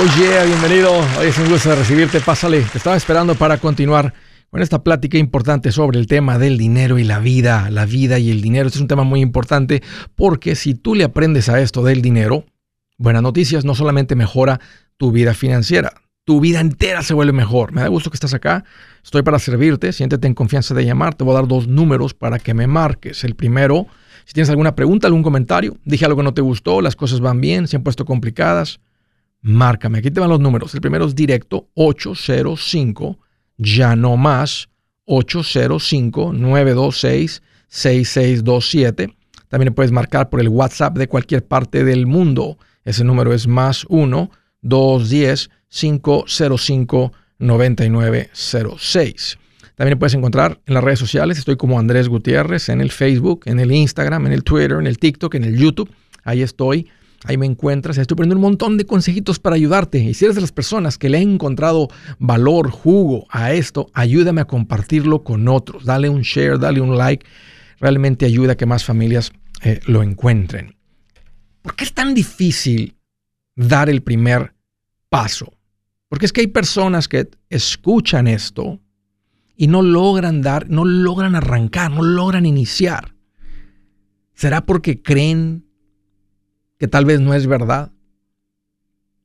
Oh yeah, bienvenido. Hoy es un gusto recibirte. Pásale. Te estaba esperando para continuar con esta plática importante sobre el tema del dinero y la vida. La vida y el dinero. Este es un tema muy importante porque si tú le aprendes a esto del dinero, buenas noticias, no solamente mejora tu vida financiera, tu vida entera se vuelve mejor. Me da gusto que estás acá. Estoy para servirte. Siéntete en confianza de llamar. Te voy a dar dos números para que me marques. El primero, si tienes alguna pregunta, algún comentario, dije algo que no te gustó, las cosas van bien, se han puesto complicadas márcame. Aquí te van los números. El primero es directo 805, ya no más, 805-926-6627. También puedes marcar por el WhatsApp de cualquier parte del mundo. Ese número es más 1-210-505-9906. También puedes encontrar en las redes sociales. Estoy como Andrés Gutiérrez en el Facebook, en el Instagram, en el Twitter, en el TikTok, en el YouTube. Ahí estoy Ahí me encuentras. Estoy poniendo un montón de consejitos para ayudarte. Y si eres de las personas que le han encontrado valor, jugo a esto, ayúdame a compartirlo con otros. Dale un share, dale un like. Realmente ayuda a que más familias eh, lo encuentren. ¿Por qué es tan difícil dar el primer paso? Porque es que hay personas que escuchan esto y no logran dar, no logran arrancar, no logran iniciar. ¿Será porque creen que tal vez no es verdad.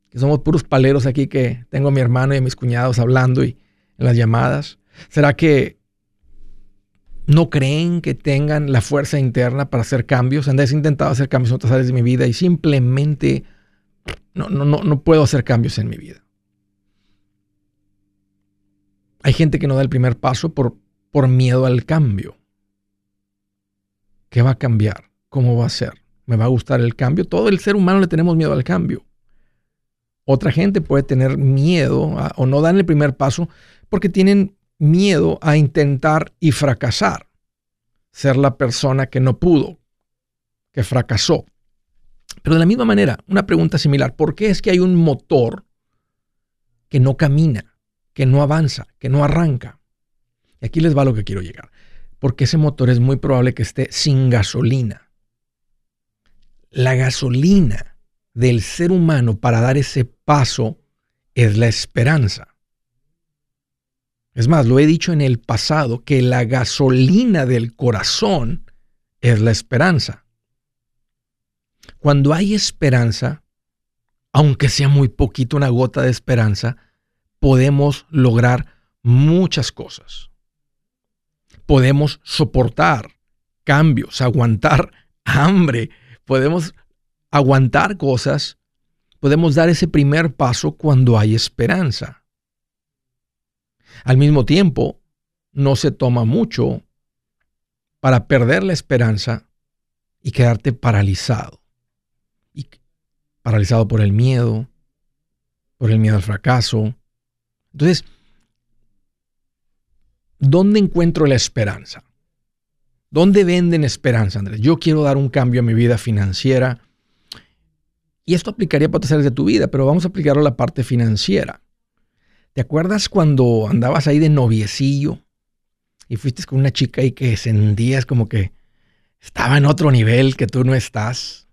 Que somos puros paleros aquí que tengo a mi hermano y a mis cuñados hablando y en las llamadas. ¿Será que no creen que tengan la fuerza interna para hacer cambios? Han intentado hacer cambios en otras áreas de mi vida y simplemente no, no, no, no puedo hacer cambios en mi vida. Hay gente que no da el primer paso por, por miedo al cambio. ¿Qué va a cambiar? ¿Cómo va a ser? Me va a gustar el cambio. Todo el ser humano le tenemos miedo al cambio. Otra gente puede tener miedo o no dan el primer paso porque tienen miedo a intentar y fracasar. Ser la persona que no pudo, que fracasó. Pero de la misma manera, una pregunta similar, ¿por qué es que hay un motor que no camina, que no avanza, que no arranca? Y aquí les va lo que quiero llegar. Porque ese motor es muy probable que esté sin gasolina. La gasolina del ser humano para dar ese paso es la esperanza. Es más, lo he dicho en el pasado, que la gasolina del corazón es la esperanza. Cuando hay esperanza, aunque sea muy poquito una gota de esperanza, podemos lograr muchas cosas. Podemos soportar cambios, aguantar hambre, podemos aguantar cosas, podemos dar ese primer paso cuando hay esperanza. Al mismo tiempo, no se toma mucho para perder la esperanza y quedarte paralizado. Y paralizado por el miedo, por el miedo al fracaso. Entonces, ¿dónde encuentro la esperanza? ¿Dónde venden esperanza, Andrés? Yo quiero dar un cambio a mi vida financiera. Y esto aplicaría para de tu vida, pero vamos a aplicarlo a la parte financiera. ¿Te acuerdas cuando andabas ahí de noviecillo y fuiste con una chica y que sentías como que estaba en otro nivel que tú no estás?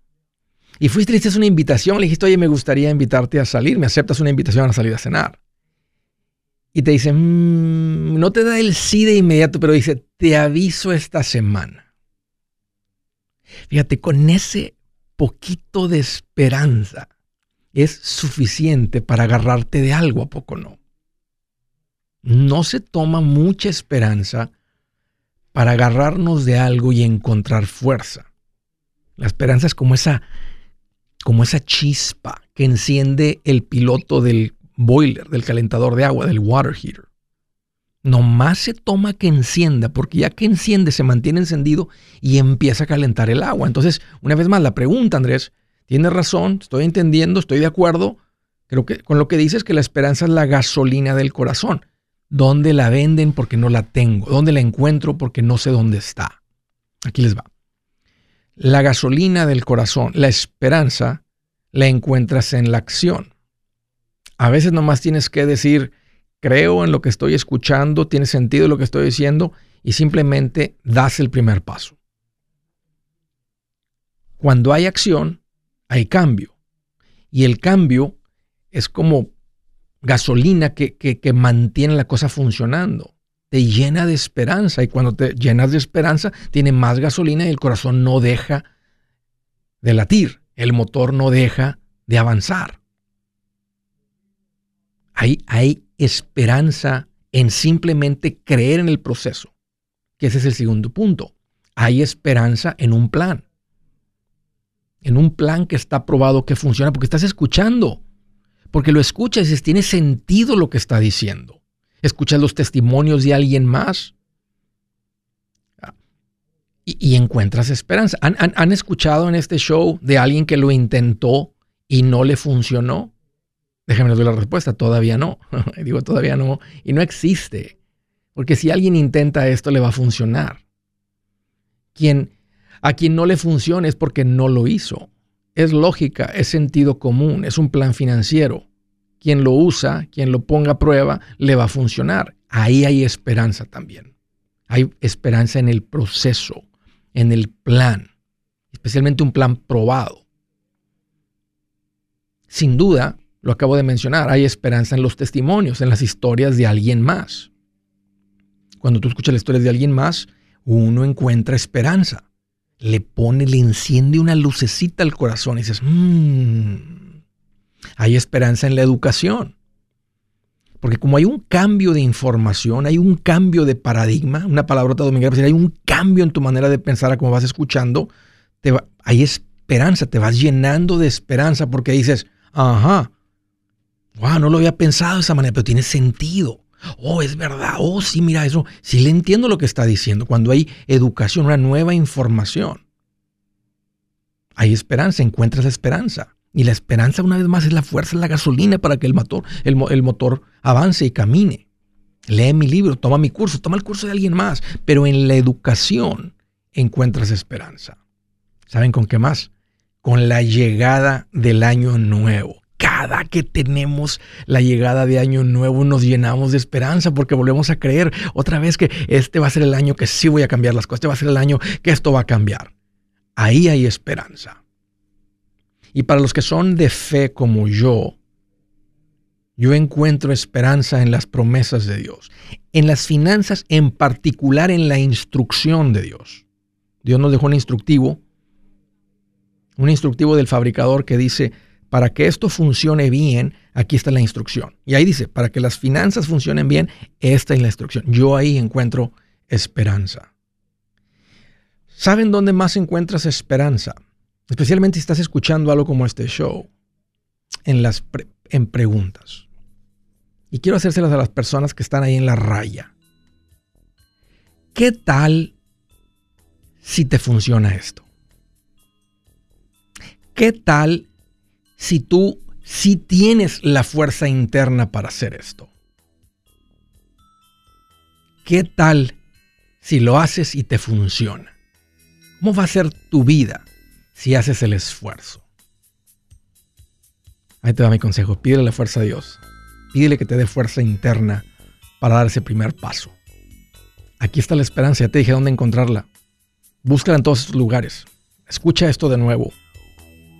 Y fuiste le hiciste una invitación, le dijiste, oye, me gustaría invitarte a salir, me aceptas una invitación a salir a cenar y te dice, mm, no te da el sí de inmediato, pero dice, te aviso esta semana. Fíjate, con ese poquito de esperanza es suficiente para agarrarte de algo, ¿a poco no? No se toma mucha esperanza para agarrarnos de algo y encontrar fuerza. La esperanza es como esa, como esa chispa que enciende el piloto del boiler, del calentador de agua, del water heater. Nomás se toma que encienda, porque ya que enciende se mantiene encendido y empieza a calentar el agua. Entonces, una vez más, la pregunta, Andrés, tienes razón, estoy entendiendo, estoy de acuerdo. Creo que con lo que dices que la esperanza es la gasolina del corazón. ¿Dónde la venden? Porque no la tengo. ¿Dónde la encuentro? Porque no sé dónde está. Aquí les va. La gasolina del corazón, la esperanza, la encuentras en la acción. A veces nomás tienes que decir, creo en lo que estoy escuchando, tiene sentido lo que estoy diciendo y simplemente das el primer paso. Cuando hay acción, hay cambio. Y el cambio es como gasolina que, que, mantiene la cosa funcionando. Te llena de esperanza y cuando te llenas de esperanza, tiene más gasolina y el corazón no deja de latir, el motor no deja de avanzar. Hay, hay esperanza en simplemente creer en el proceso, que ese es el segundo punto. Hay esperanza en un plan, en un plan que está probado que funciona porque estás escuchando porque lo escuchas y tiene sentido lo que está diciendo. Escuchas los testimonios de alguien más y, encuentras esperanza. ¿Han, escuchado en este show de alguien que lo intentó y no le funcionó? Déjenme dar la respuesta, todavía no. Digo, todavía no. Y no existe. Porque si alguien intenta esto, le va a funcionar. Quien, a quien no le funciona es porque no lo hizo es lógica, es sentido común, es un plan financiero. Quien lo usa, quien lo ponga a prueba, le va a funcionar. Ahí hay esperanza también. Hay esperanza en el proceso, en el plan, especialmente un plan probado. Sin duda, lo acabo de mencionar, hay esperanza en los testimonios, en las historias de alguien más. Cuando tú escuchas las historias de alguien más, uno encuentra esperanza le pone, le enciende una lucecita al corazón y dices, mmm, hay esperanza en la educación. Porque como hay un cambio de información, hay un cambio de paradigma, una palabrota dominguera, hay un cambio en tu manera de pensar a cómo vas escuchando, te hay esperanza, te vas llenando de esperanza porque dices, ajá, no lo había pensado de esa manera, pero tiene sentido. Oh, es verdad. Oh, sí, mira eso. Sí le entiendo lo que está diciendo. Cuando hay educación, una nueva información, hay esperanza, encuentras esperanza. Y la esperanza, una vez más, es la fuerza, es la gasolina para que el motor, el motor avance y camine. Lee mi libro, toma mi curso, toma el curso de alguien más. Pero en la educación encuentras esperanza. ¿Saben con qué más? Con la llegada del año nuevo cada que tenemos la llegada de año nuevo nos llenamos de esperanza porque volvemos a creer otra vez que este va a ser el año que sí voy a cambiar las cosas, este va a ser el año que esto va a cambiar. Ahí hay esperanza. Y para los que son de fe como yo, yo encuentro esperanza en las promesas de Dios, en las finanzas, en particular en la instrucción de Dios. Dios nos dejó un instructivo, un instructivo del fabricador que dice, para que esto funcione bien, aquí está la instrucción. Y ahí dice, para que las finanzas funcionen bien, esta es la instrucción. Yo ahí encuentro esperanza. ¿Saben dónde más encuentras esperanza? Especialmente si estás escuchando algo como este show, en las en preguntas. Y quiero hacérselas a las personas que están ahí en la raya. ¿Qué tal si te funciona esto? ¿Qué tal si tú sí tienes la fuerza interna para hacer esto? ¿Qué tal si lo haces y te funciona? ¿Cómo va a ser tu vida si haces el esfuerzo? Ahí te va mi consejo. Pídele la fuerza a Dios. Pídele que te dé fuerza interna para dar ese primer paso. Aquí está la esperanza. Ya te dije dónde encontrarla. Búscala en todos lugares. Escucha esto de nuevo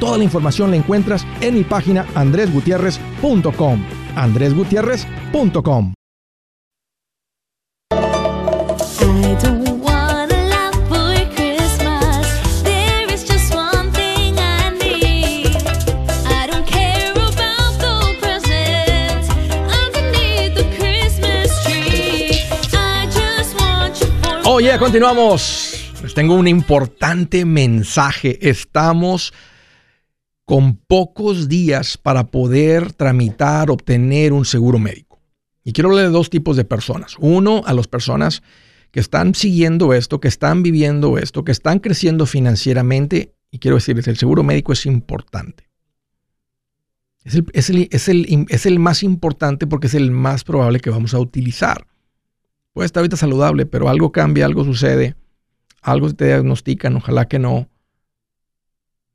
Toda la información la encuentras en mi página andresgutierrez.com. andresgutierrez.com. Oye, continuamos. Les tengo un importante mensaje. Estamos con pocos días para poder tramitar, obtener un seguro médico. Y quiero hablar de dos tipos de personas. Uno, a las personas que están siguiendo esto, que están viviendo esto, que están creciendo financieramente. Y quiero decirles, el seguro médico es importante. Es el, es el, es el más importante porque es el más probable que vamos a utilizar. Puede estar ahorita saludable, pero algo cambia, algo sucede, algo te diagnostican, ojalá que no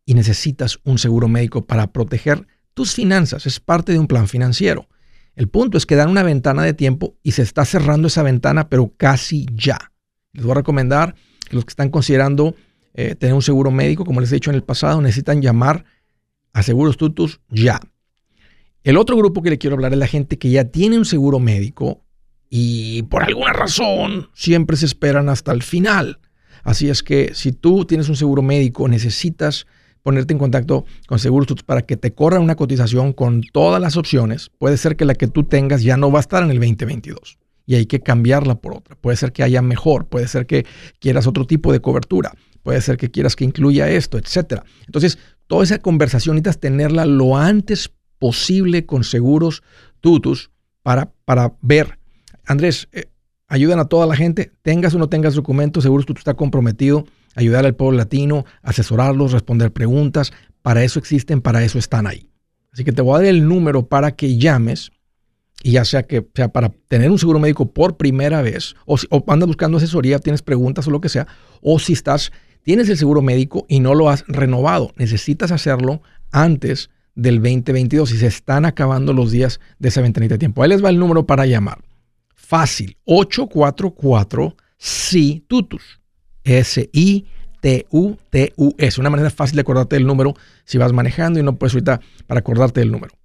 y necesitas un seguro médico para proteger tus finanzas. Es parte de un plan financiero. El punto es que dan una ventana de tiempo y se está cerrando esa ventana, pero casi ya. Les voy a recomendar que los que están considerando eh, tener un seguro médico, como les he dicho en el pasado, necesitan llamar a Seguros Tutus ya. El otro grupo que le quiero hablar es la gente que ya tiene un seguro médico y por alguna razón siempre se esperan hasta el final. Así es que si tú tienes un seguro médico, necesitas ponerte en contacto con Seguros para que te corra una cotización con todas las opciones. Puede ser que la que tú tengas ya no va a estar en el 2022 y hay que cambiarla por otra. Puede ser que haya mejor, puede ser que quieras otro tipo de cobertura, puede ser que quieras que incluya esto, etc. Entonces, toda esa conversación necesitas tenerla lo antes posible con Seguros Tutus para, para ver. Andrés, eh, ayudan a toda la gente, tengas o no tengas documentos, Seguros Tutus está comprometido ayudar al pueblo latino, asesorarlos, responder preguntas. Para eso existen, para eso están ahí. Así que te voy a dar el número para que llames y ya sea que sea para tener un seguro médico por primera vez o, si, andas buscando asesoría, tienes preguntas o lo que sea, o si estás tienes el seguro médico y no lo has renovado, necesitas hacerlo antes del 2022 y se están acabando los días de esa ventanita de tiempo. Ahí les va el número para llamar. Fácil, 844 si tutus. S-I-T-U-T-U-S. Una manera fácil de acordarte del número si vas manejando y no puedes ahorita para acordarte del número.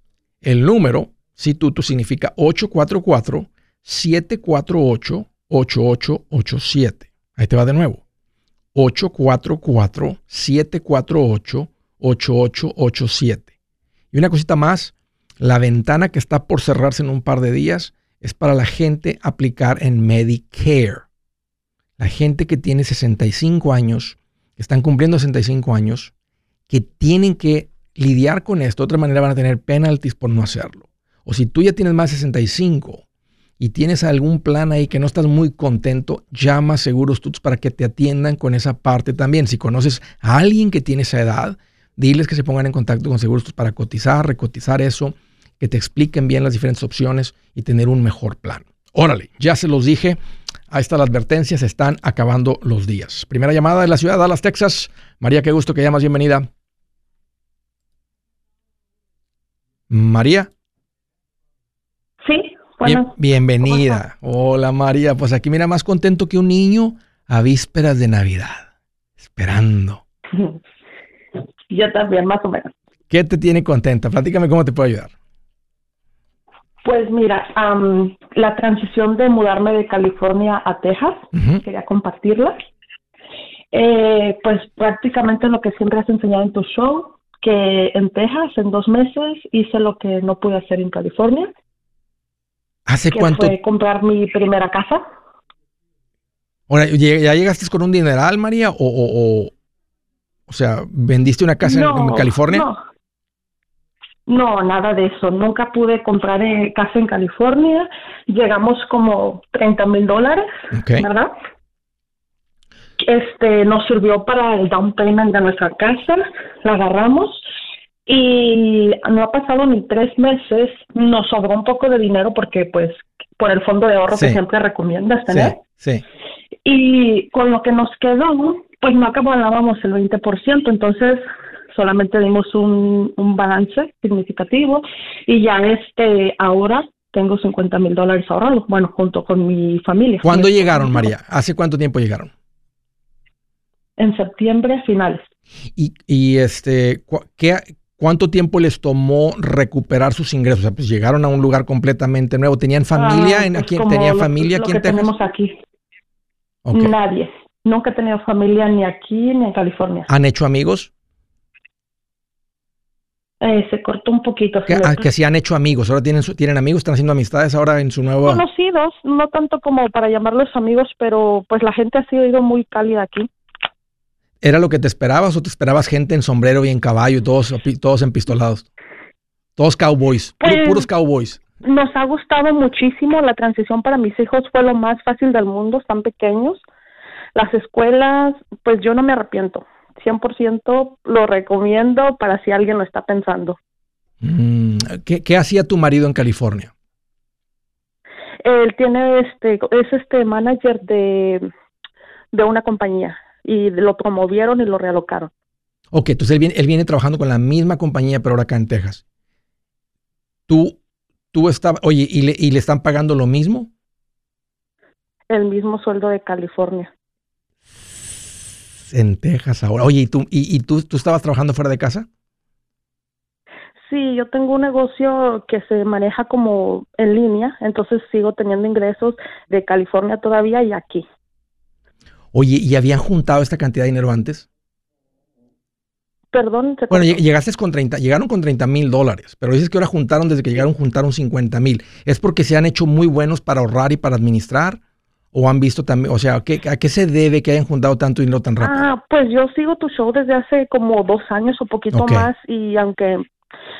El número, si tú, tú significa 844-748-8887. Ahí te va de nuevo. 844-748-8887. Y una cosita más, la ventana que está por cerrarse en un par de días es para la gente aplicar en Medicare la gente que tiene 65 años, que están cumpliendo 65 años, que tienen que lidiar con esto, de otra manera van a tener penalties por no hacerlo. O si tú ya tienes más de 65 y tienes algún plan ahí que no estás muy contento, llama a Seguros Tuts para que te atiendan con esa parte también. Si conoces a alguien que tiene esa edad, diles que se pongan en contacto con Seguros Tuts para cotizar, recotizar eso, que te expliquen bien las diferentes opciones y tener un mejor plan. Órale, ya se los dije. Ahí está la advertencia, se están acabando los días. Primera llamada de la ciudad de Dallas, Texas. María, qué gusto que llamas, bienvenida. María. Sí, bueno. bienvenida. Hola María, pues aquí mira más contento que un niño a vísperas de Navidad, esperando. Yo también, más o menos. ¿Qué te tiene contenta? Platícame cómo te puedo ayudar. Pues mira, la transición de mudarme de California a Texas, quería compartirla. Eh, pues prácticamente lo que siempre has enseñado en tu show, que en Texas en dos meses hice lo que no pude hacer en California. ¿Hace cuánto? Fue comprar mi primera casa. Ahora, ¿ya llegaste con un dineral, María? ¿O, o, o, sea, vendiste una casa en, California? No. No, nada de eso. Nunca pude comprar eh, casa en California. Llegamos como 30 mil dólares, ¿verdad? Este nos sirvió para el down payment de nuestra casa. La agarramos y no ha pasado ni tres meses. Nos sobró un poco de dinero porque, pues, por el fondo de ahorro que siempre recomiendas tener. Sí, Y con lo que nos quedó, pues no acabábamos el 20%. Entonces solamente dimos un, un balance significativo y ya este ahora tengo 50 mil dólares ahorrados, bueno, junto con mi familia. ¿Cuándo llegaron, María? ¿Hace cuánto tiempo llegaron? En septiembre finales. ¿Y, y este, qué, cuánto tiempo les tomó recuperar sus ingresos? O sea, pues llegaron a un lugar completamente nuevo. ¿Tenían familia? Ah, en, pues aquí, ¿Tenía familia Texas? tenemos aquí. Nadie. Nunca he tenido familia ni aquí ni en California. ¿Han hecho amigos? Eh, se cortó un poquito. Que, ah, que sí han hecho amigos, ahora tienen, tienen amigos, están haciendo amistades ahora en su nuevo... Conocidos, no tanto como para llamarlos amigos, pero pues la gente ha sido muy cálida aquí. ¿Era lo que te esperabas o te esperabas gente en sombrero y en caballo, todos, todos empistolados? Todos cowboys, pues, puros cowboys. Nos ha gustado muchísimo, la transición para mis hijos fue lo más fácil del mundo, están pequeños. Las escuelas, pues yo no me arrepiento. 100% lo recomiendo para si alguien lo está pensando. Mm, ¿qué, hacía tu marido en California? Él tiene este, es este manager de, de una compañía y lo promovieron y lo realocaron. Ok, entonces él viene, él viene trabajando con la misma compañía, pero ahora acá en Texas. Tú, tú estabas, oye, ¿y le, ¿y le están pagando lo mismo? El mismo sueldo de California en Texas ahora. Oye, ¿y tú, y, tú, tú estabas trabajando fuera de casa? Sí, yo tengo un negocio que se maneja como en línea, entonces sigo teniendo ingresos de California todavía y aquí. Oye, ¿y habían juntado esta cantidad de dinero antes? Perdón. bueno, llegaste con 30, llegaron con 30 mil dólares, pero dices que ahora juntaron, desde que llegaron, juntaron 50 mil. ¿Es porque se han hecho muy buenos para ahorrar y para administrar? ¿O han visto también, o sea, ¿a qué, se debe que hayan juntado tanto dinero tan rápido? Ah, pues yo sigo tu show desde hace como dos años o poquito más y aunque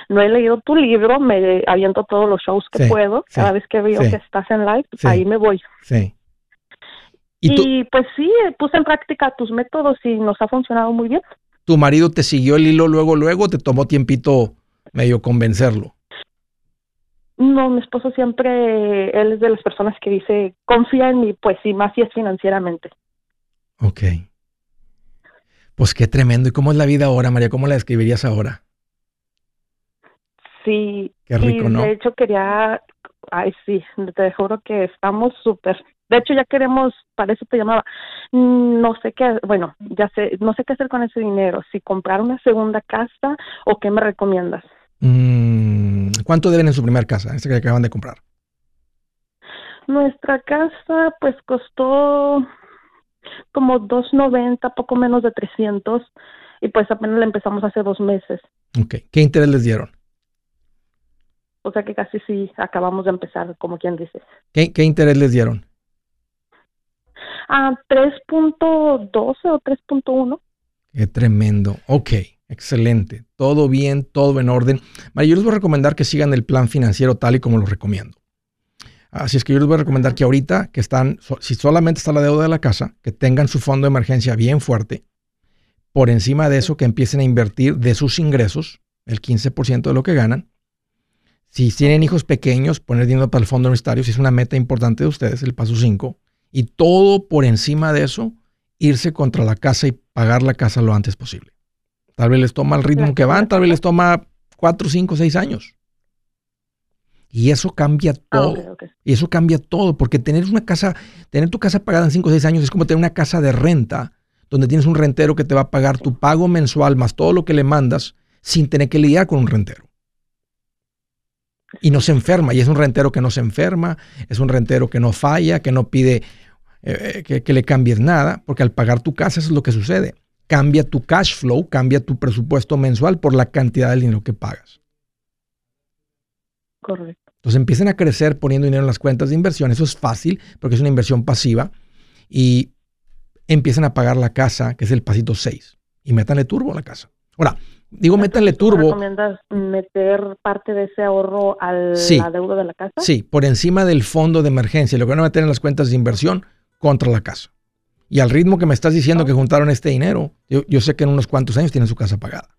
no he leído tu libro, me aviento todos los shows que puedo. Cada vez que veo que estás en live, ahí me voy. Sí. ¿Y, pues sí, puse en práctica tus métodos y nos ha funcionado muy bien. ¿Tu marido te siguió el hilo luego, luego? ¿Te tomó tiempito medio convencerlo? No, mi esposo siempre, él es de las personas que dice, confía en mí, pues sí, más si es financieramente. Ok. Pues qué tremendo. ¿Y cómo es la vida ahora, María? ¿Cómo la describirías ahora? Sí. Qué rico, ¿no? De hecho, quería, ay, sí, te juro que estamos súper. De hecho, ya queremos, para eso te llamaba, no sé qué, bueno, ya sé, no sé qué hacer con ese dinero, si comprar una segunda casa o qué me recomiendas. Mm, ¿Cuánto deben en su primera casa, esa que acaban de comprar? Nuestra casa pues costó como 290, poco menos de 300 y pues apenas la empezamos hace dos meses. Ok, ¿qué interés les dieron? O sea que casi sí acabamos de empezar, como quien dice. ¿Qué, qué interés les dieron? Ah, 3.12 o 3.1. Qué tremendo. Ok. Excelente. Todo bien, todo en orden. María, yo les voy a recomendar que sigan el plan financiero tal y como lo recomiendo. Así es que yo les voy a recomendar que ahorita que están, si solamente está la deuda de la casa, que tengan su fondo de emergencia bien fuerte. Por encima de eso, que empiecen a invertir de sus ingresos, el 15% de lo que ganan. Si tienen hijos pequeños, poner dinero para el fondo universitario, si es una meta importante de ustedes, el paso 5. Y todo por encima de eso, irse contra la casa y pagar la casa lo antes posible. Tal vez les toma el ritmo que van, tal vez les toma cuatro, cinco, seis años. Y eso cambia ah, todo. Y eso cambia todo, porque tener una casa, tener tu casa pagada en cinco o seis años es como tener una casa de renta, donde tienes un rentero que te va a pagar tu pago mensual más todo lo que le mandas sin tener que lidiar con un rentero. Y no se enferma, y es un rentero que no se enferma, es un rentero que no falla, que no pide eh, que, que, le cambies nada, porque al pagar tu casa eso es lo que sucede cambia tu cash flow, cambia tu presupuesto mensual por la cantidad de dinero que pagas. Correcto. Entonces empiecen a crecer poniendo dinero en las cuentas de inversión. Eso es fácil porque es una inversión pasiva. Y empiezan a pagar la casa, que es el pasito 6. Y métanle turbo a la casa. Ahora, Digo, métanle turbo. ¿Recomiendas meter parte de ese ahorro al la deuda de la casa? Sí, por encima del fondo de emergencia, lo que van a meter en las cuentas de inversión contra la casa. Y al ritmo que me estás diciendo que juntaron este dinero, yo, sé que en unos cuantos años tienen su casa pagada.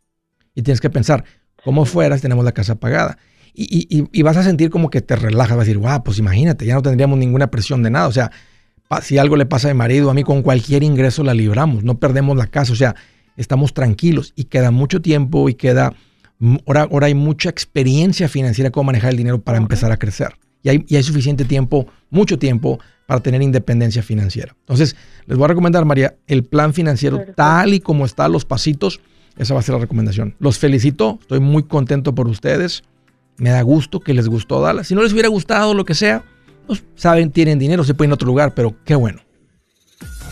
Y tienes que pensar, ¿cómo fueras tenemos la casa pagada? Y, vas a sentir como que te relajas, vas a decir, wow, pues imagínate, ya no tendríamos ninguna presión de nada. O sea, si algo le pasa a mi marido, a mí con cualquier ingreso la libramos, no perdemos la casa. O sea, estamos tranquilos y queda mucho tiempo y queda, ahora, ahora hay mucha experiencia financiera cómo manejar el dinero para empezar a crecer. Y hay, y hay suficiente tiempo, mucho tiempo para tener independencia financiera. Entonces, les voy a recomendar, María, el plan financiero tal y como está, los pasitos, esa va a ser la recomendación. Los felicito, estoy muy contento por ustedes. Me da gusto que les gustó Dallas. Si no les hubiera gustado lo que sea, pues saben, tienen dinero, se pueden ir a otro lugar, pero qué bueno.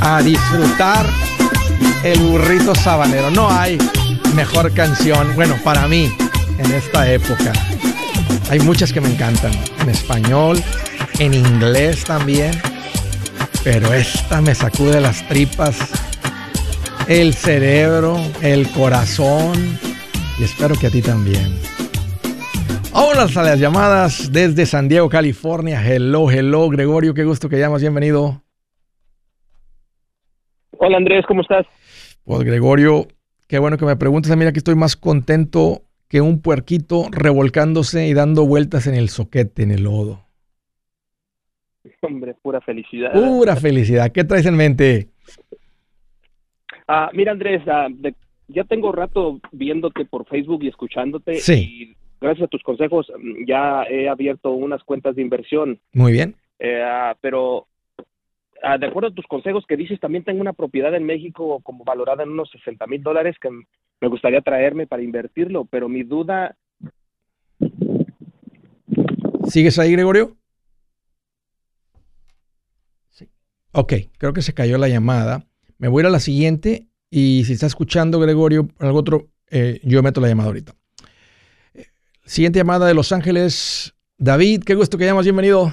A disfrutar el burrito sabanero. No hay mejor canción, bueno, para mí, en esta época. Hay muchas que me encantan, en español, en inglés también, pero esta me sacude las tripas, el cerebro, el corazón y espero que a ti también. Hola a las llamadas desde San Diego, California. Hello, hello, Gregorio, qué gusto que llamas, bienvenido. Hola Andrés, ¿cómo estás? Pues Gregorio, qué bueno que me preguntes. Mira que estoy más contento que un puerquito revolcándose y dando vueltas en el soquete, en el lodo. Hombre, pura felicidad. Pura felicidad. ¿Qué traes en mente? Ah, mira Andrés, ah, de ya tengo rato viéndote por Facebook y escuchándote. Sí. Y gracias a tus consejos ya he abierto unas cuentas de inversión. Muy bien. Eh, ah, pero ah, de acuerdo a tus consejos que dices, también tengo una propiedad en México como valorada en unos 60 mil dólares que me gustaría traerme para invertirlo, pero mi duda... ¿Sigues ahí, Gregorio? Sí. Ok, creo que se cayó la llamada. Me voy a ir a la siguiente y si está escuchando, Gregorio, algo otro, eh, yo meto la llamada ahorita. Siguiente llamada de Los Ángeles. David, qué gusto que llamas, bienvenido.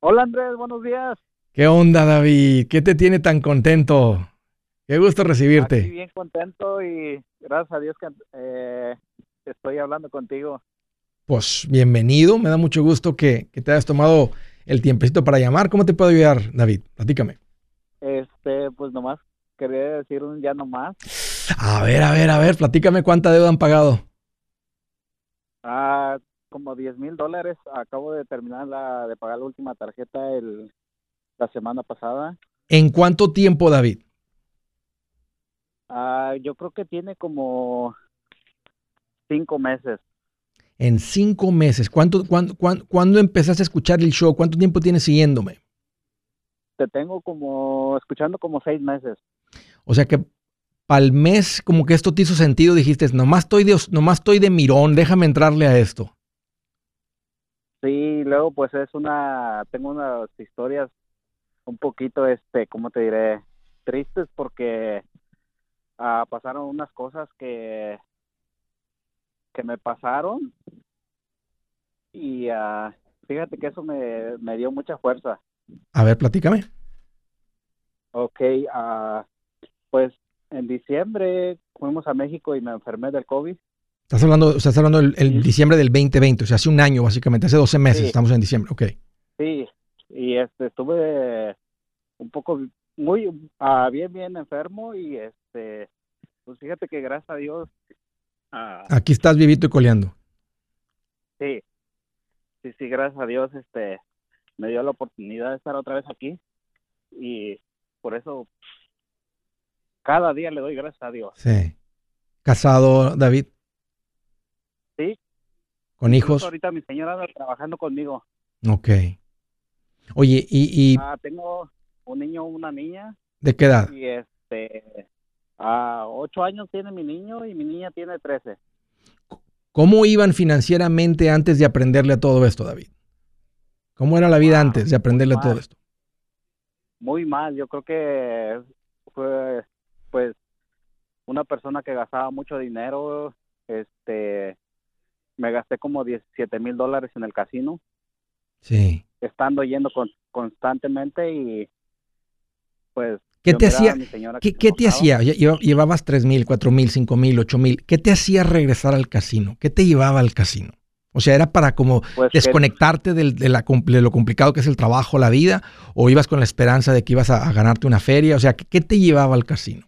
Hola Andrés, buenos días. ¿Qué onda, David? ¿Qué te tiene tan contento? Qué gusto recibirte. Estoy bien contento y gracias a Dios que eh, estoy hablando contigo. Pues bienvenido, me da mucho gusto que, que, te hayas tomado el tiempecito para llamar. ¿Cómo te puedo ayudar, David? Platícame. Este, pues nomás quería decir un ya no más. A ver, a ver, a ver, platícame cuánta deuda han pagado. Ah, como 10 mil dólares. Acabo de terminar la, de pagar la última tarjeta el, la semana pasada. ¿En cuánto tiempo, David? Ah, yo creo que tiene como cinco meses. En cinco meses. ¿Cuánto, cuándo, cuándo, cuándo empezaste a escuchar el show? ¿Cuánto tiempo tienes siguiéndome? Te tengo como escuchando como seis meses. O sea que al mes como que esto te hizo sentido, dijiste, nomás estoy de, nomás estoy de mirón, déjame entrarle a esto. Sí, luego pues es una, tengo unas historias un poquito, este, ¿cómo te diré? Tristes porque ah, pasaron unas cosas que, que me pasaron y uh, fíjate que eso me, me, dio mucha fuerza. A ver, platícame. Ok, uh, pues en diciembre fuimos a México y me enfermé del COVID. Estás hablando, estás hablando del diciembre del 2020, o sea, hace un año básicamente, hace 12 meses, estamos en diciembre, ok. Sí, y este, estuve un poco, muy, uh, bien, bien enfermo y este, pues fíjate que gracias a Dios. Uh, Aquí estás vivito y coleando. Sí, sí, sí, gracias a Dios, este, me dio la oportunidad de estar otra vez aquí y por eso cada día le doy gracias a Dios. Sí. ¿Casado, David? Sí. ¿Con hijos? Ahorita mi señora anda trabajando conmigo. Ok. Oye, y... y... Ah, tengo un niño, una niña. ¿De qué edad? Y este, a ocho años tiene mi niño y mi niña tiene trece. ¿Cómo iban financieramente antes de aprenderle a todo esto, David? ¿Cómo era la vida antes de aprenderle a todo esto? Muy mal, yo creo que fue, pues, una persona que gastaba mucho dinero, este, me gasté como 17 mil dólares en el casino. Sí. Estando yendo constantemente y pues... ¿Qué te hacía? ¿Qué, ¿qué te hacía? Llevabas 3 mil, 4 mil, 5 mil, 8 mil. ¿Qué te hacía regresar al casino? ¿Qué te llevaba al casino? O sea, ¿era para como pues desconectarte de, la, de, lo complicado que es el trabajo, la vida? ¿O ibas con la esperanza de que ibas a, ganarte una feria? O sea, ¿qué, te llevaba al casino?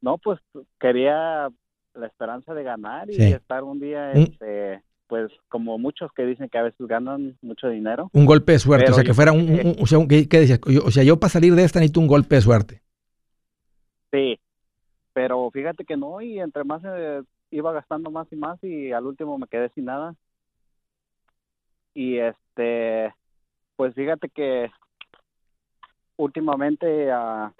No, pues quería la esperanza de ganar y estar un día, este, pues como muchos que dicen que a veces ganan mucho dinero. Un golpe de suerte, o sea, que fuera un, o sea, ¿qué, decías? O sea, yo para salir de esta necesito un golpe de suerte. Sí, pero fíjate que no, y entre más eh, iba gastando más y más y al último me quedé sin nada. Y este, pues fíjate que últimamente uh,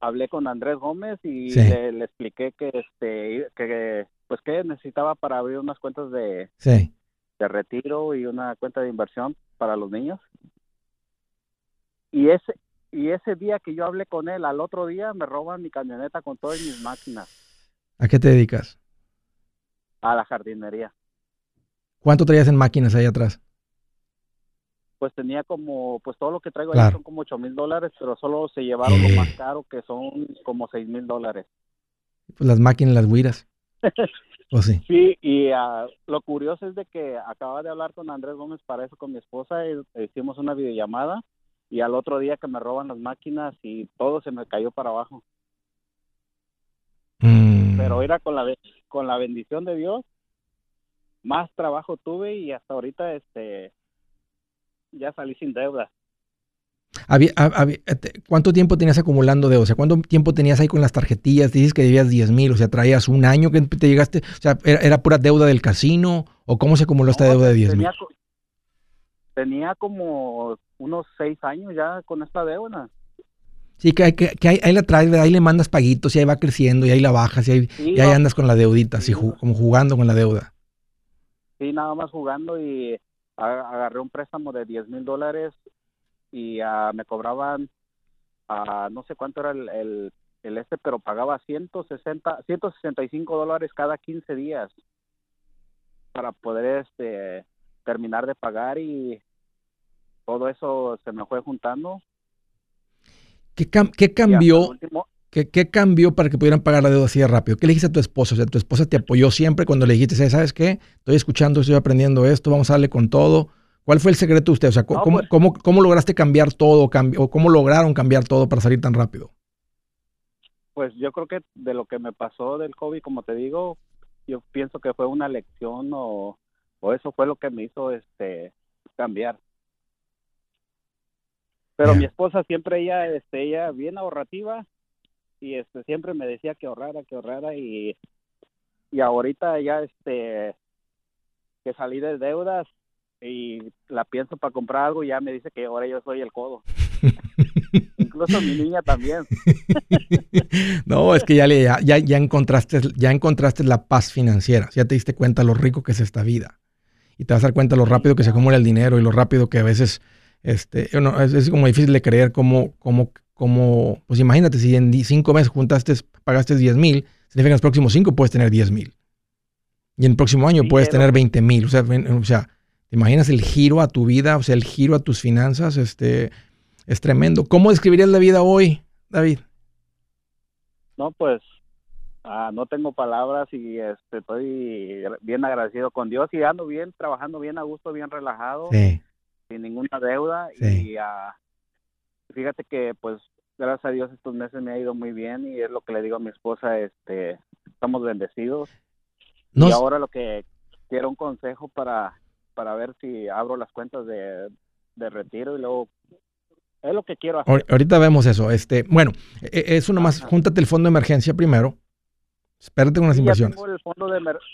hablé con Andrés Gómez y le, expliqué que este que pues que necesitaba para abrir unas cuentas de, de retiro y una cuenta de inversión para los niños. Y ese y ese día que yo hablé con él, al otro día me roban mi camioneta con todas mis máquinas. ¿A qué te dedicas? A la jardinería. ¿Cuánto traías en máquinas ahí atrás? Pues tenía como, pues todo lo que traigo ahí son como 8 mil dólares, pero solo se llevaron lo más eh. caro que son como 6 mil dólares. Pues las máquinas, las guiras. ¿O sí? Sí, y uh, lo curioso es de que acaba de hablar con Andrés Gómez para eso con mi esposa, y hicimos una videollamada y al otro día que me roban las máquinas y todo se me cayó para abajo. Mm. Pero era con la con la bendición de Dios más trabajo tuve y hasta ahorita este ya salí sin deuda. ¿Cuánto tiempo tenías acumulando deuda? O sea, ¿cuánto tiempo tenías ahí con las tarjetillas? Dices que debías 10 mil, o sea, traías un año que te llegaste, o sea, ¿era, pura deuda del casino? ¿O cómo se acumuló esta deuda de 10 mil? Tenía, como unos 6 años ya con esta deuda. Sí, que, que, que ahí, la traes, ahí le mandas paguitos y ahí va creciendo y ahí la bajas y ahí, y ahí andas con la deudita, así como jugando con la deuda. Sí, nada más jugando y agarré un préstamo de 10 mil dólares y uh, me cobraban, uh, no sé cuánto era el, el, este, pero pagaba 160, 165 dólares cada 15 días para poder este terminar de pagar y todo eso se me fue juntando ¿Qué, cambió? ¿Qué, cambió para que pudieran pagar la deuda así de rápido? ¿Qué le dijiste a tu esposa? O sea, tu esposa te apoyó siempre cuando le dijiste, ¿sabes qué? Estoy escuchando, estoy aprendiendo esto, vamos a darle con todo. ¿Cuál fue el secreto de usted? O sea, ¿cómo, pues cómo, lograste cambiar todo o cómo lograron cambiar todo para salir tan rápido? Pues yo creo que de lo que me pasó del COVID, como te digo, yo pienso que fue una lección o, o eso fue lo que me hizo este cambiar. Pero mi esposa siempre ella, este, ella bien ahorrativa y este siempre me decía que ahorrara, que ahorrara y y ahorita ya este que salí de deudas y la pienso para comprar algo ya me dice que ahora yo soy el codo. Incluso mi niña también. no, es que ya, le, ya, ya, encontraste, ya encontraste la paz financiera. Ya te diste cuenta lo rico que es esta vida. Y te vas a dar cuenta lo rápido que se acumula el dinero y lo rápido que a veces este, es, como difícil de creer cómo, cómo, cómo, pues imagínate, si en cinco meses juntaste, pagaste 10 mil, significa que en los próximos cinco puedes tener 10 mil. Y en el próximo año puedes tener 20 mil. O sea, o sea, ¿te imaginas el giro a tu vida? O sea, el giro a tus finanzas, este, es tremendo. ¿Cómo describirías la vida hoy, David? No, pues, Ah, no tengo palabras y este, estoy bien agradecido con Dios y ando bien, trabajando bien a gusto, bien relajado, sin ninguna deuda y uh, fíjate que pues gracias a Dios estos meses me ha ido muy bien y es lo que le digo a mi esposa, este, estamos bendecidos y ahora lo que quiero un consejo para, para ver si abro las cuentas de, de retiro y luego es lo que quiero hacer. Ahorita vemos eso. Este, bueno, e, e, eso nomás, júntate el fondo de emergencia primero. Espérate unas inversiones.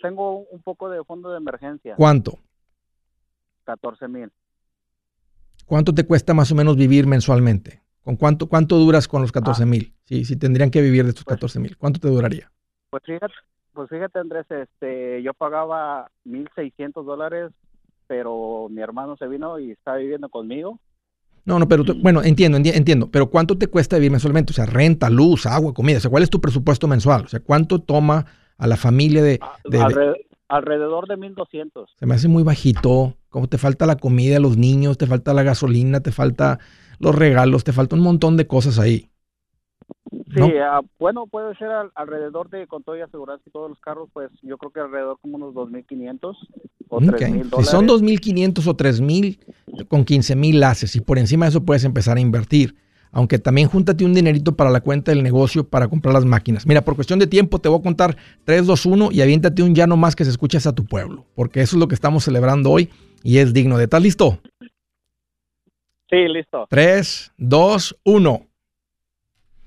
Tengo, un poco de fondo de emergencia. ¿Cuánto? 14 mil. ¿Cuánto te cuesta más o menos vivir mensualmente? ¿Con cuánto, cuánto duras con los 14 ah. mil? Si, si tendrían que vivir de estos 14 pues mil, ¿cuánto te duraría? Pues fíjate, pues fíjate Andrés, este, yo pagaba 1.600 dólares, pero mi hermano se vino y está viviendo conmigo no, no, pero bueno, entiendo, entiendo, pero ¿cuánto te cuesta vivir mensualmente? O sea, renta, luz, agua, comida. O sea, ¿cuál es tu presupuesto mensual? O sea, ¿cuánto toma a la familia de... alrededor de 1.200. Se me hace muy bajito. Como te falta la comida, los niños, te falta la gasolina, te falta los regalos, te falta un montón de cosas ahí. Sí, ah, bueno, puede ser alrededor de, con todo y asegurar y todos los carros, pues yo creo que alrededor como unos 2.500 o okay. 3.000 dólares. Si son 2.500 o 3.000, con 15.000 haces y por encima de eso puedes empezar a invertir. Aunque también júntate un dinerito para la cuenta del negocio para comprar las máquinas. Mira, por cuestión de tiempo te voy a contar 3, 2, 1 y aviéntate un ya no más que se escuches a tu pueblo. Porque eso es lo que estamos celebrando hoy y es digno de. ¿Estás listo? Sí, listo. 3, 2, 1.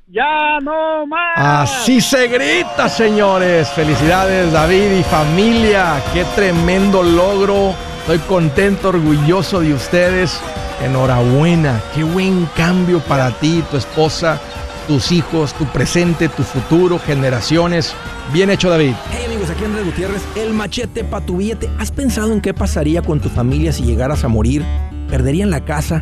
Ya no más. Así se grita, señores. Felicidades, David y familia. Qué tremendo logro. Estoy contento, orgulloso de ustedes. Enhorabuena. Qué buen cambio para ti, tu esposa, tus hijos, tu presente, tu futuro, generaciones. Bien hecho, David. Hey amigos, aquí Andrés Gutiérrez, el machete para tu billete. ¿Has pensado en qué pasaría con tu familia si llegaras a morir? ¿Perderían la casa?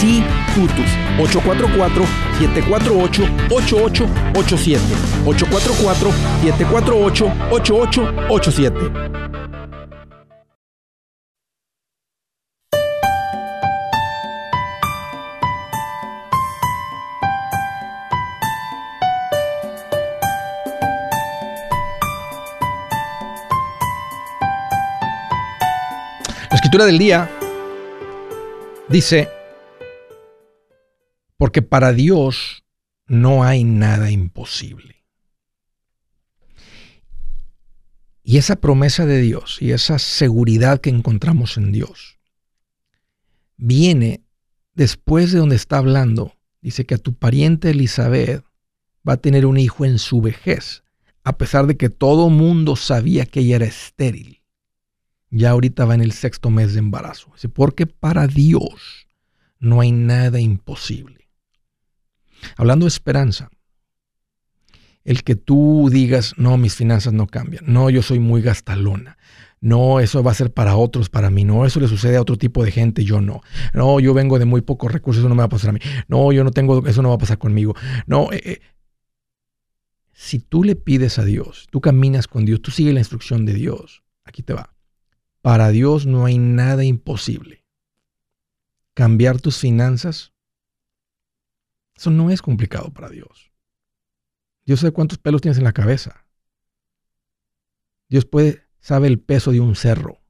sí Tutus 844-748-8887. 844-748-8887. La escritura del día dice, porque para Dios no hay nada imposible. Y esa promesa de Dios y esa seguridad que encontramos en Dios viene después de donde está hablando. Dice que a tu pariente Elizabeth va a tener un hijo en su vejez, a pesar de que todo mundo sabía que ella era estéril. Ya ahorita va en el sexto mes de embarazo. Dice, porque para Dios no hay nada imposible. Hablando de esperanza, el que tú digas, no, mis finanzas no cambian, no, yo soy muy gastalona, no, eso va a ser para otros, para mí, no, eso le sucede a otro tipo de gente, yo no, no, yo vengo de muy pocos recursos, eso no me va a pasar a mí, no, yo no tengo, eso no va a pasar conmigo, no, eh, eh. si tú le pides a Dios, tú caminas con Dios, tú sigues la instrucción de Dios, aquí te va, para Dios no hay nada imposible. Cambiar tus finanzas eso no es complicado para Dios. Dios sabe cuántos pelos tienes en la cabeza. Dios puede, sabe el peso de un cerro.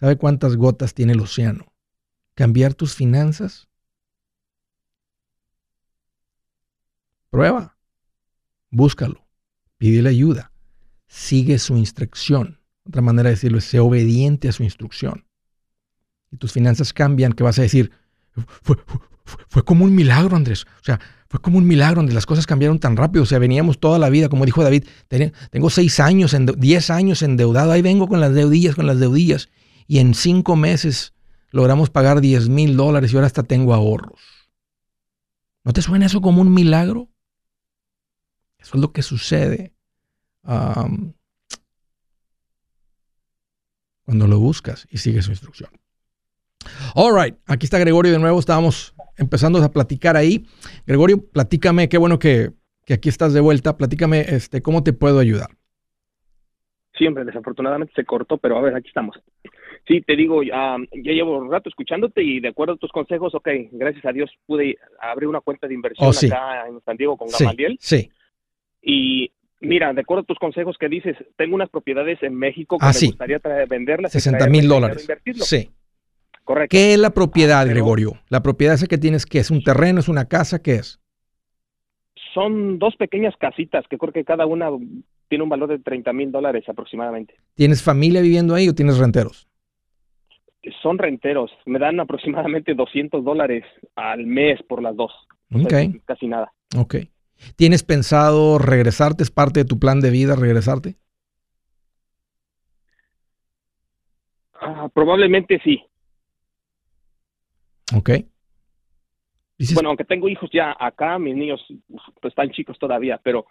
Sabe cuántas gotas tiene el océano. Cambiar tus finanzas. Prueba. Búscalo. Pídele ayuda. Sigue su instrucción. Otra manera de decirlo es ser obediente a su instrucción. Y tus finanzas cambian, que vas a decir, como un milagro, Andrés. O sea, fue como un milagro donde las cosas cambiaron tan rápido. O sea, veníamos toda la vida, como dijo David, tengo seis años, diez años endeudado, ahí vengo con las deudillas, con las deudillas. y en cinco meses logramos pagar 10 mil dólares y ahora hasta tengo ahorros. ¿No te suena eso como un milagro? Eso es lo que sucede cuando lo buscas y sigues su instrucción. All right, aquí está Gregorio de nuevo. Estábamos empezando a platicar ahí. Gregorio, platícame, qué bueno que, aquí estás de vuelta. Platícame, este, ¿cómo te puedo ayudar? Siempre, desafortunadamente se cortó, pero a ver, aquí estamos. Sí, te digo, ya llevo un rato escuchándote y de acuerdo a tus consejos, ok, gracias a Dios pude abrir una cuenta de inversión oh, acá en San Diego con Gamaliel. Sí. Y mira, de acuerdo a tus consejos que dices, tengo unas propiedades en México que ah, me gustaría venderlas. 60 mil dólares. Sí. Correcto. ¿Qué es la propiedad, ah, Gregorio? La propiedad esa que tienes, ¿qué es? ¿Un terreno? ¿Es una casa? ¿Qué es? Son dos pequeñas casitas que creo que cada una tiene un valor de 30 mil dólares aproximadamente. ¿Tienes familia viviendo ahí o tienes renteros? Son renteros. Me dan aproximadamente 200 dólares al mes por las dos. Ok. casi nada. Ok. ¿Tienes pensado regresarte? ¿Es parte de tu plan de vida regresarte? Ah, probablemente sí. Ok. Bueno, aunque tengo hijos ya acá, mis niños pues, están chicos todavía, pero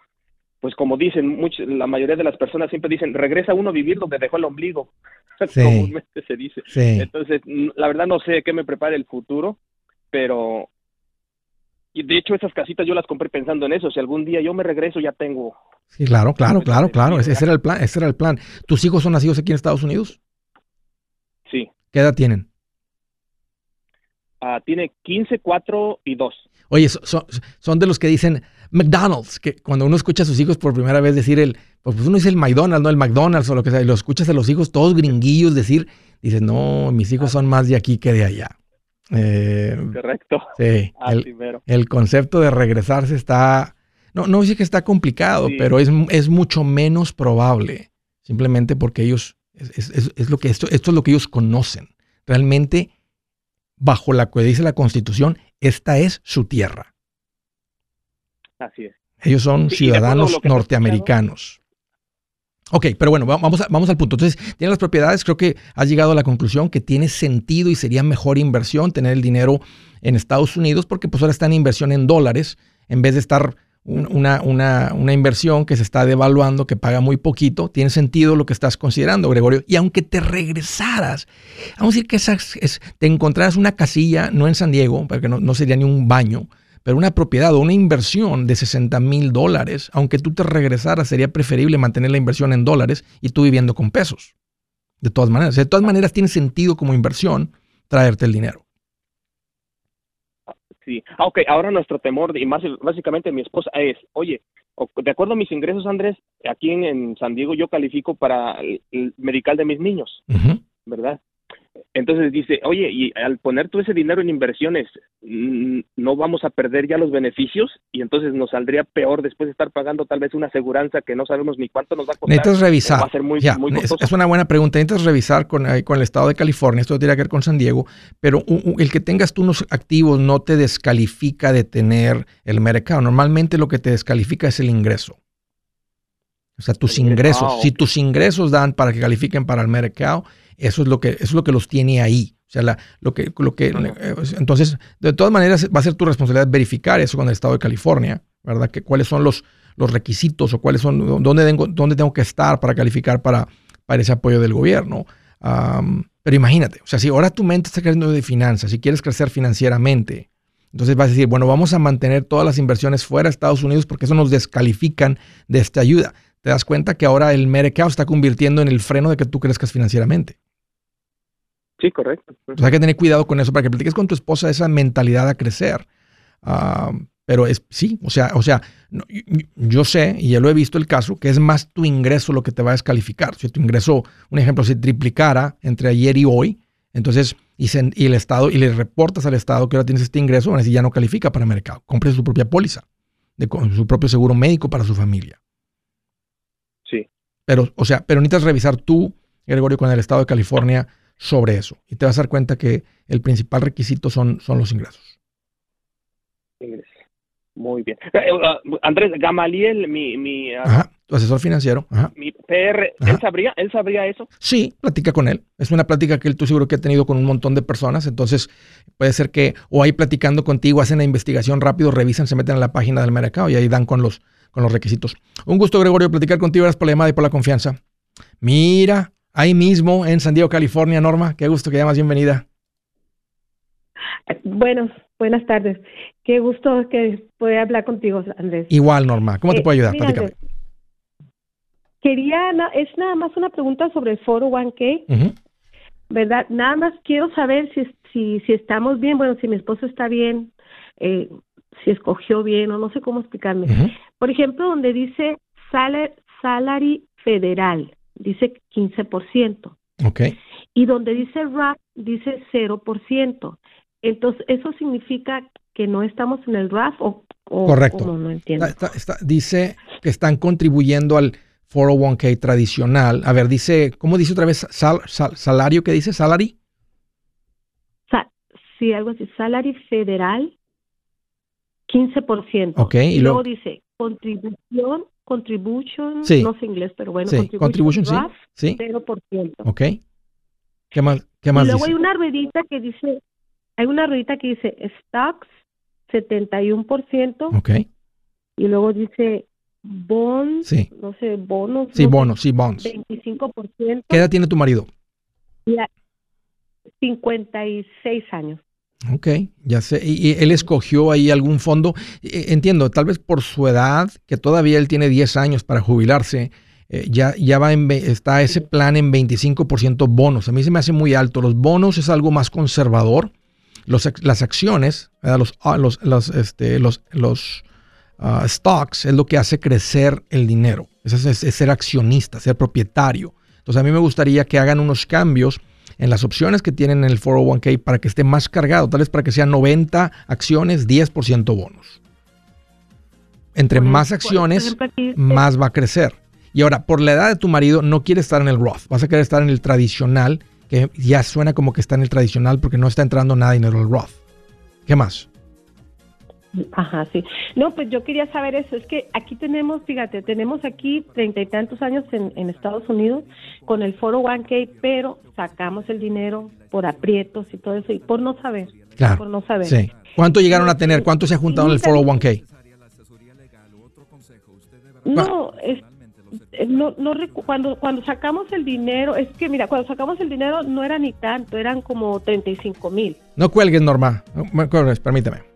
pues como dicen, la mayoría de las personas siempre dicen, regresa uno a vivir donde dejó el ombligo, comúnmente se dice. Entonces, la verdad no sé qué me prepara el futuro, pero y de hecho esas casitas yo las compré pensando en eso, si algún día yo me regreso ya tengo. Sí, claro, claro, claro, claro, ese era el plan, ese era el plan. ¿Tus hijos son nacidos aquí en Estados Unidos? Sí. ¿Qué edad tienen? Ah, tiene 15, 4 y 2. Oye, son, de los que dicen McDonald's, que cuando uno escucha a sus hijos por primera vez decir el, pues, pues uno dice el McDonald's, no el McDonald's o lo que sea, y lo escuchas a los hijos todos gringuillos decir, dices, no, mis hijos son más de aquí que de allá. Eh, Correcto. Sí, el, concepto de regresarse está, no, no dice que está complicado, pero es, es, mucho menos probable, simplemente porque ellos, es, lo que esto, esto es lo que ellos conocen. Realmente bajo la que dice la Constitución, esta es su tierra. Así es. Ellos son ciudadanos norteamericanos. Ok, pero bueno, vamos, vamos al punto. Entonces, tienes las propiedades, creo que has llegado a la conclusión que tiene sentido y sería mejor inversión tener el dinero en Estados Unidos porque pues ahora está en inversión en dólares en vez de estar una, una, una, inversión que se está devaluando, que paga muy poquito, tiene sentido lo que estás considerando, Gregorio. Y aunque te regresaras, vamos a decir que es, te encontraras una casilla, no en San Diego, porque no, no sería ni un baño, pero una propiedad o una inversión de 60 mil dólares, aunque tú te regresaras, sería preferible mantener la inversión en dólares y tú viviendo con pesos. De todas maneras, de todas maneras tiene sentido como inversión traerte el dinero. Sí, ah, ok, ahora nuestro temor, y más básicamente mi esposa es, oye, de acuerdo a mis ingresos, Andrés, aquí en, San Diego yo califico para el, medical de mis niños, ¿verdad? Entonces dice, oye, y al poner todo ese dinero en inversiones, mm, no vamos a perder ya los beneficios y entonces nos saldría peor después de estar pagando tal vez una aseguranza que no sabemos ni cuánto nos va a costar. Necesitas revisar. Va a ser muy, es, una buena pregunta. Necesitas revisar con, con el estado de California, esto tiene que ver con San Diego, pero el que tengas tú unos activos no te descalifica de tener el mercado. Normalmente lo que te descalifica es el ingreso. O sea, tus ingresos. Si tus ingresos dan para que califiquen para el mercado, eso es lo que, es lo que los tiene ahí. O sea, la, lo que, lo que, eh, entonces, de todas maneras, va a ser tu responsabilidad verificar eso con el Estado de California, ¿verdad? Que cuáles son los, los requisitos o cuáles son, dónde tengo, dónde tengo que estar para calificar para, para ese apoyo del gobierno. pero imagínate, o sea, si ahora tu mente está creciendo de finanzas, si quieres crecer financieramente, entonces vas a decir, bueno, vamos a mantener todas las inversiones fuera de Estados Unidos porque eso nos descalifican de esta ayuda. Te das cuenta que ahora el mercado se está convirtiendo en el freno de que tú crezcas financieramente. Sí, correcto. hay que tener cuidado con eso para que platiques con tu esposa esa mentalidad a crecer. Ah, pero es sí, o sea, o sea, yo sé, y ya lo he visto el caso, que es más tu ingreso lo que te va a descalificar. Si tu ingreso, un ejemplo, se triplicara entre ayer y hoy, entonces, y, y el Estado, y le reportas al Estado que ahora tienes este ingreso, van a decir, ya no califica para el mercado. Compre su propia póliza, de, con su propio seguro médico para su familia. Pero, o sea, pero necesitas revisar tú, Gregorio, con el Estado de California sobre eso. Y te vas a dar cuenta que el principal requisito son, son los ingresos. Muy bien. Eh, uh, Andrés, Gamaliel, mi... mi uh, Ajá, tu asesor financiero. Ajá. Mi PR, ¿él sabría, ¿él sabría eso? Sí, platica con él. Es una plática que él tú seguro que ha tenido con un montón de personas. Entonces, puede ser que o ahí platicando contigo, hacen la investigación rápido, revisan, se meten a la página del mercado y ahí dan con los, con los requisitos. Un gusto, Gregorio, platicar contigo. Gracias por la llamada y por la confianza. Mira, ahí mismo en San Diego, California, Norma. Qué gusto que llamas. Bienvenida. Bueno, buenas tardes. Qué gusto que pueda hablar contigo, Andrés. Igual, Norma. ¿Cómo te puedo ayudar? Platícame. Quería, es nada más una pregunta sobre el foro 1K. ¿Verdad? Nada más quiero saber si, si, si estamos bien, bueno, si mi esposo está bien, eh, si escogió bien o no sé cómo explicarme. Por ejemplo, donde dice salary federal, dice 15%. Ok. Y donde dice RAP, dice 0%. Entonces, ¿eso significa que no estamos en el RAF o, Correcto. no entiendo? dice que están contribuyendo al 401k tradicional. A ver, dice, ¿cómo dice otra vez salario? ¿Qué dice? ¿Salary? sí, algo así. Salary federal, 15%. Ok. Y, luego, dice contribución, contribution, no sé inglés, pero bueno, sí. contribution, sí. 0%. Ok. ¿Qué más, qué más y luego hay una ruedita que dice hay una ruedita que dice stocks 71%. Ok. Y luego dice bonds, no sé, bonos. Sí, bonos, sí, bonds. 25%. ¿Qué edad tiene tu marido? Ya, 56 años. Ok, ya sé. ¿Y, él escogió ahí algún fondo? E, entiendo, tal vez por su edad, que todavía él tiene 10 años para jubilarse, eh, ya, ya va en, está ese plan en 25% bonos. A mí se me hace muy alto. Los bonos es algo más conservador las acciones, los, ah, los, los, este, los, los ah, stocks es lo que hace crecer el dinero. Es, es, ser accionista, ser propietario. Entonces a mí me gustaría que hagan unos cambios en las opciones que tienen en el 401k para que esté más cargado, tal vez para que sean 90 acciones, 10% bonos. Entre más acciones, más va a crecer. Y ahora, por la edad de tu marido, no quiere estar en el Roth, vas a querer estar en el tradicional que ya suena como que está en el tradicional porque no está entrando nada en el Roth. ¿Qué más? Ajá, sí. No, pues yo quería saber eso. Es que aquí tenemos, fíjate, tenemos aquí treinta y tantos años en, Estados Unidos con el foro 1K, pero sacamos el dinero por aprietos y todo eso y por no saber. Claro. Por no saber. Sí. ¿Cuánto llegaron a tener? ¿Cuánto se ha juntado en el foro 1K? No, es, eh, no, no cuando cuando sacamos el dinero, es que mira, cuando sacamos el dinero no era ni tanto, eran como 35 mil. No cuelgues, Norma. No, permíteme.